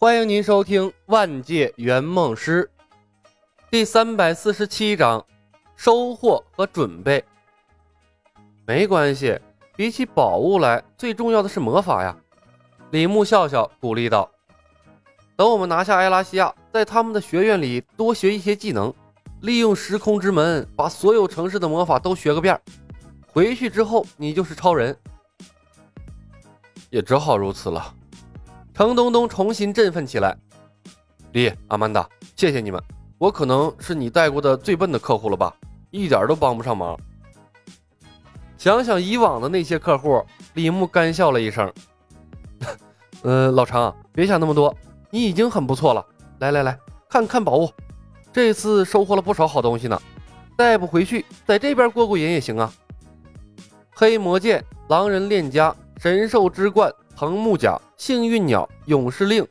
欢迎您收听《万界圆梦师》第三百四十七章：收获和准备。没关系，比起宝物来，最重要的是魔法呀！李牧笑笑鼓励道：“等我们拿下埃拉西亚，在他们的学院里多学一些技能，利用时空之门把所有城市的魔法都学个遍。回去之后，你就是超人。”也只好如此了。程东东重新振奋起来，李阿曼达，谢谢你们，我可能是你带过的最笨的客户了吧，一点都帮不上忙。想想以往的那些客户，李牧干笑了一声，呃，老程，别想那么多，你已经很不错了。来来来，看看宝物，这次收获了不少好东西呢，带不回去，在这边过过瘾也行啊。黑魔剑、狼人链枷、神兽之冠。藤木甲、幸运鸟、勇士令、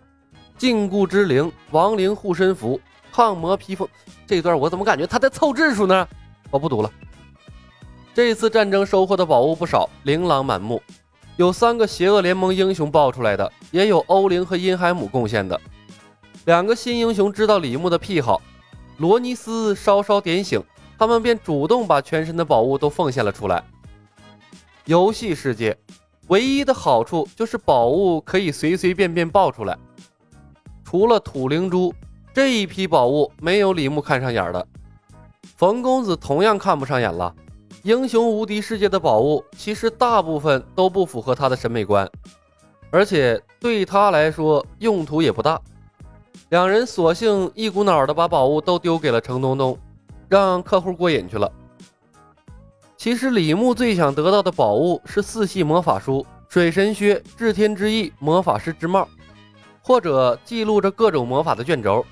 禁锢之灵、亡灵护身符、抗魔披风。这段我怎么感觉他在凑字数呢？我不读了。这次战争收获的宝物不少，琳琅满目，有三个邪恶联盟英雄爆出来的，也有欧灵和因海姆贡献的。两个新英雄知道李牧的癖好，罗尼斯稍稍点醒，他们便主动把全身的宝物都奉献了出来。游戏世界。唯一的好处就是宝物可以随随便便爆出来，除了土灵珠这一批宝物，没有李牧看上眼的。冯公子同样看不上眼了。英雄无敌世界的宝物，其实大部分都不符合他的审美观，而且对他来说用途也不大。两人索性一股脑的把宝物都丢给了程东东，让客户过瘾去了。其实李牧最想得到的宝物是四系魔法书、水神靴、至天之翼、魔法师之帽，或者记录着各种魔法的卷轴。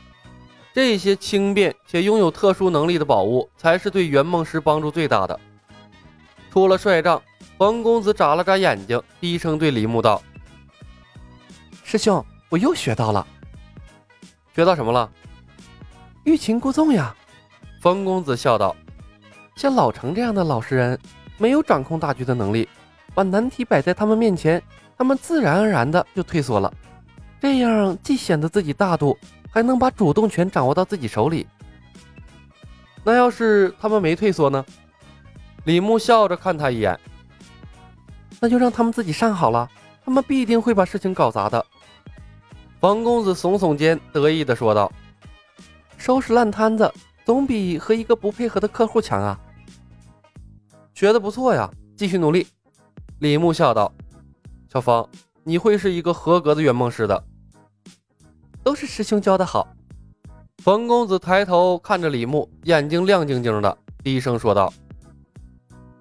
这些轻便且拥有特殊能力的宝物，才是对圆梦师帮助最大的。出了帅帐，冯公子眨了眨眼睛，低声对李牧道：“师兄，我又学到了。学到什么了？欲擒故纵呀！”冯公子笑道。像老程这样的老实人，没有掌控大局的能力，把难题摆在他们面前，他们自然而然的就退缩了。这样既显得自己大度，还能把主动权掌握到自己手里。那要是他们没退缩呢？李牧笑着看他一眼，那就让他们自己上好了，他们必定会把事情搞砸的。王公子耸耸肩，得意的说道：“收拾烂摊子，总比和一个不配合的客户强啊。”学的不错呀，继续努力。李牧笑道：“小芳，你会是一个合格的圆梦师的。”都是师兄教的好。冯公子抬头看着李牧，眼睛亮晶晶的，低声说道：“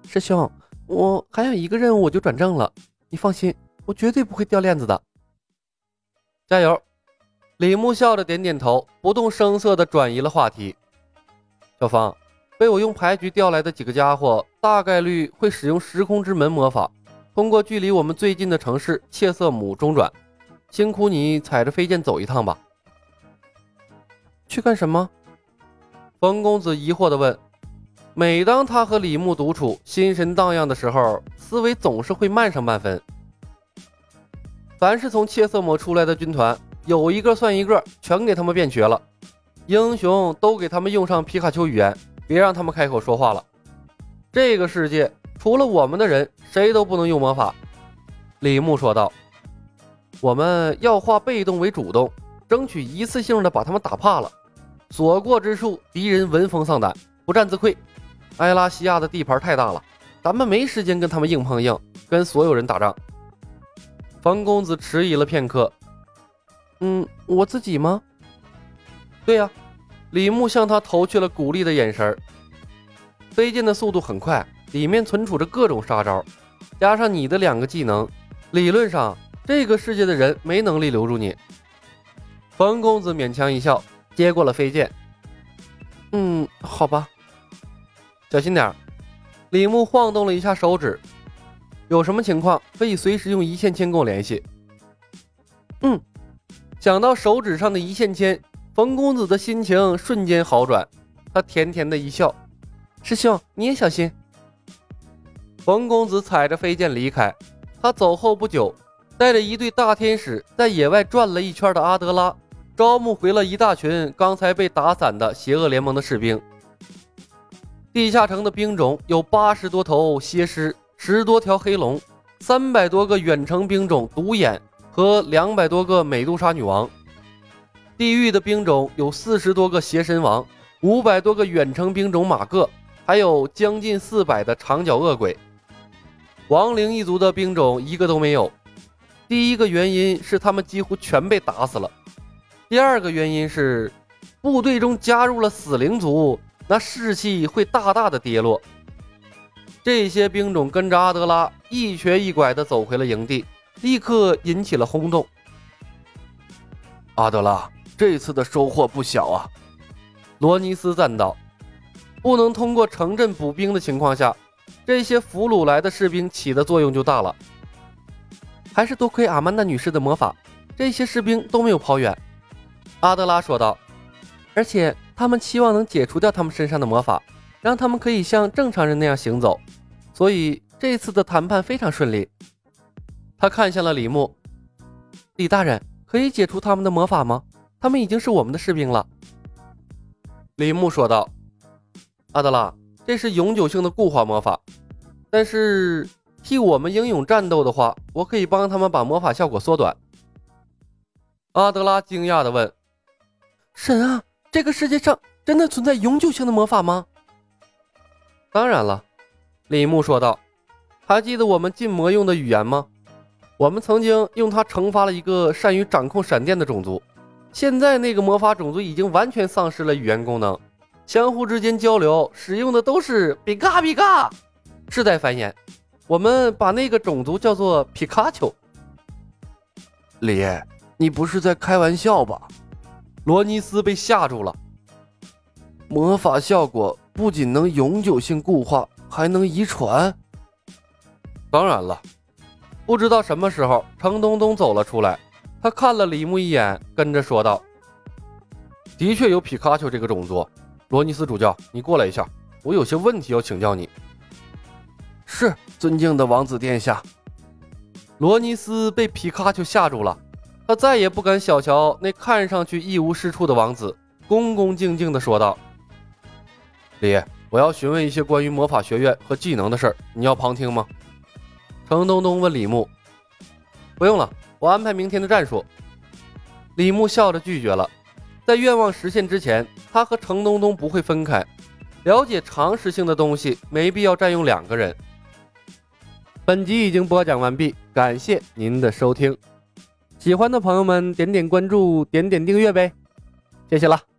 师兄，我还有一个任务，我就转正了。你放心，我绝对不会掉链子的。加油！”李牧笑着点点头，不动声色地转移了话题。小芳。被我用牌局调来的几个家伙，大概率会使用时空之门魔法，通过距离我们最近的城市切瑟姆中转。辛苦你踩着飞剑走一趟吧。去干什么？冯公子疑惑地问。每当他和李牧独处，心神荡漾的时候，思维总是会慢上半分。凡是从切瑟姆出来的军团，有一个算一个，全给他们变瘸了。英雄都给他们用上皮卡丘语言。别让他们开口说话了。这个世界除了我们的人，谁都不能用魔法。”李牧说道。“我们要化被动为主动，争取一次性的把他们打怕了。所过之处，敌人闻风丧胆，不战自溃。埃拉西亚的地盘太大了，咱们没时间跟他们硬碰硬，跟所有人打仗。”冯公子迟疑了片刻，“嗯，我自己吗？”“对呀。”李牧向他投去了鼓励的眼神飞剑的速度很快，里面存储着各种杀招，加上你的两个技能，理论上这个世界的人没能力留住你。冯公子勉强一笑，接过了飞剑。嗯，好吧，小心点李牧晃动了一下手指，有什么情况可以随时用一线牵跟我联系。嗯，想到手指上的一线牵。冯公子的心情瞬间好转，他甜甜的一笑：“师兄，你也小心。”冯公子踩着飞剑离开。他走后不久，带着一队大天使在野外转了一圈的阿德拉，招募回了一大群刚才被打散的邪恶联盟的士兵。地下城的兵种有八十多头蝎狮，十多条黑龙，三百多个远程兵种独眼和两百多个美杜莎女王。地狱的兵种有四十多个邪神王，五百多个远程兵种马各，还有将近四百的长脚恶鬼。亡灵一族的兵种一个都没有。第一个原因是他们几乎全被打死了，第二个原因是部队中加入了死灵族，那士气会大大的跌落。这些兵种跟着阿德拉一瘸一拐地走回了营地，立刻引起了轰动。阿德拉，这次的收获不小啊！罗尼斯赞道：“不能通过城镇补兵的情况下，这些俘虏来的士兵起的作用就大了。”还是多亏阿曼达女士的魔法，这些士兵都没有跑远。”阿德拉说道。“而且他们期望能解除掉他们身上的魔法，让他们可以像正常人那样行走，所以这次的谈判非常顺利。”他看向了李牧，“李大人，可以解除他们的魔法吗？他们已经是我们的士兵了。”李牧说道。“阿德拉，这是永久性的固化魔法，但是……”替我们英勇战斗的话，我可以帮他们把魔法效果缩短。阿德拉惊讶地问：“神啊，这个世界上真的存在永久性的魔法吗？”“当然了。”李牧说道。“还记得我们禁魔用的语言吗？我们曾经用它惩罚了一个善于掌控闪电的种族。现在那个魔法种族已经完全丧失了语言功能，相互之间交流使用的都是比嘎比嘎，世代繁衍。”我们把那个种族叫做皮卡丘。李，你不是在开玩笑吧？罗尼斯被吓住了。魔法效果不仅能永久性固化，还能遗传。当然了。不知道什么时候，程东东走了出来，他看了李牧一眼，跟着说道：“的确有皮卡丘这个种族。罗尼斯主教，你过来一下，我有些问题要请教你。”是。尊敬的王子殿下，罗尼斯被皮卡丘吓住了，他再也不敢小瞧那看上去一无是处的王子，恭恭敬敬地说道：“李，我要询问一些关于魔法学院和技能的事儿，你要旁听吗？”程东东问李牧：“不用了，我安排明天的战术。”李牧笑着拒绝了。在愿望实现之前，他和程东东不会分开。了解常识性的东西，没必要占用两个人。本集已经播讲完毕，感谢您的收听。喜欢的朋友们点点关注，点点订阅呗，谢谢了。